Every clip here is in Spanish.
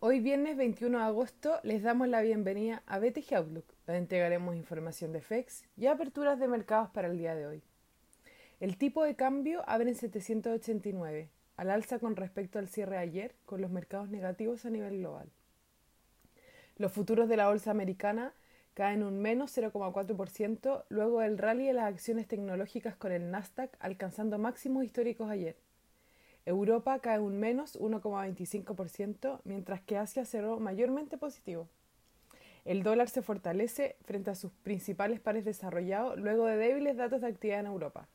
Hoy viernes 21 de agosto les damos la bienvenida a BTG Outlook, donde entregaremos información de FEX y aperturas de mercados para el día de hoy. El tipo de cambio abre en 789, al alza con respecto al cierre ayer, con los mercados negativos a nivel global. Los futuros de la bolsa americana caen un menos 0,4% luego del rally de las acciones tecnológicas con el Nasdaq alcanzando máximos históricos ayer. Europa cae un menos 1,25%, mientras que Asia cerró mayormente positivo. El dólar se fortalece frente a sus principales pares desarrollados luego de débiles datos de actividad en Europa.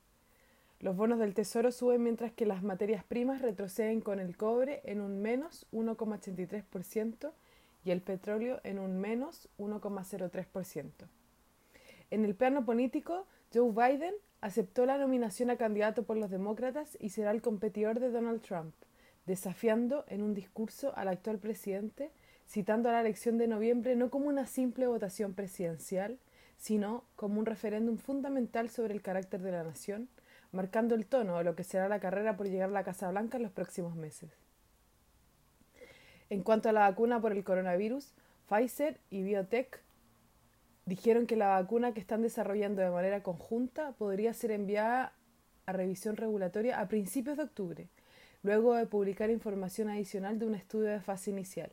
Los bonos del Tesoro suben mientras que las materias primas retroceden con el cobre en un menos 1,83% y el petróleo en un menos 1,03%. En el plano político, Joe Biden aceptó la nominación a candidato por los demócratas y será el competidor de Donald Trump, desafiando en un discurso al actual presidente, citando a la elección de noviembre no como una simple votación presidencial, sino como un referéndum fundamental sobre el carácter de la nación, marcando el tono de lo que será la carrera por llegar a la Casa Blanca en los próximos meses. En cuanto a la vacuna por el coronavirus, Pfizer y Biotech dijeron que la vacuna que están desarrollando de manera conjunta podría ser enviada a revisión regulatoria a principios de octubre, luego de publicar información adicional de un estudio de fase inicial.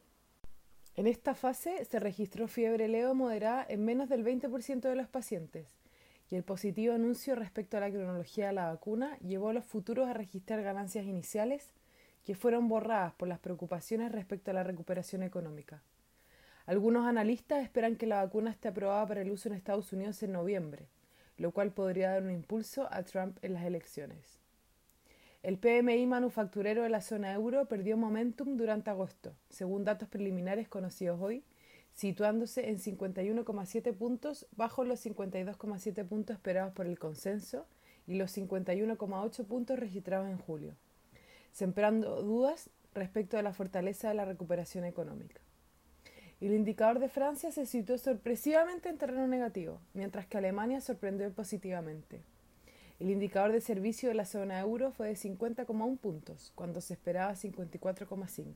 En esta fase se registró fiebre leve moderada en menos del 20% de los pacientes, y el positivo anuncio respecto a la cronología de la vacuna llevó a los futuros a registrar ganancias iniciales que fueron borradas por las preocupaciones respecto a la recuperación económica. Algunos analistas esperan que la vacuna esté aprobada para el uso en Estados Unidos en noviembre, lo cual podría dar un impulso a Trump en las elecciones. El PMI manufacturero de la zona euro perdió momentum durante agosto, según datos preliminares conocidos hoy, situándose en 51,7 puntos bajo los 52,7 puntos esperados por el consenso y los 51,8 puntos registrados en julio, sembrando dudas respecto a la fortaleza de la recuperación económica. El indicador de Francia se situó sorpresivamente en terreno negativo, mientras que Alemania sorprendió positivamente. El indicador de servicio de la zona euro fue de 50,1 puntos, cuando se esperaba 54,5.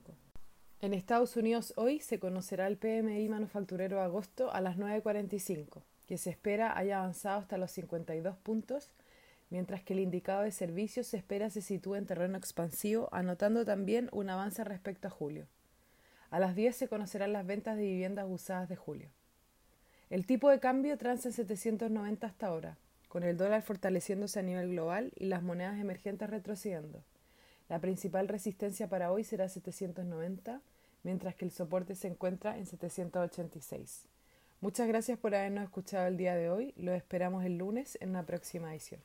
En Estados Unidos hoy se conocerá el PMI manufacturero de agosto a las 9.45, que se espera haya avanzado hasta los 52 puntos, mientras que el indicador de servicios se espera se sitúe en terreno expansivo, anotando también un avance respecto a julio. A las 10 se conocerán las ventas de viviendas usadas de julio. El tipo de cambio transa en 790 hasta ahora, con el dólar fortaleciéndose a nivel global y las monedas emergentes retrocediendo. La principal resistencia para hoy será 790, mientras que el soporte se encuentra en 786. Muchas gracias por habernos escuchado el día de hoy. Lo esperamos el lunes en una próxima edición.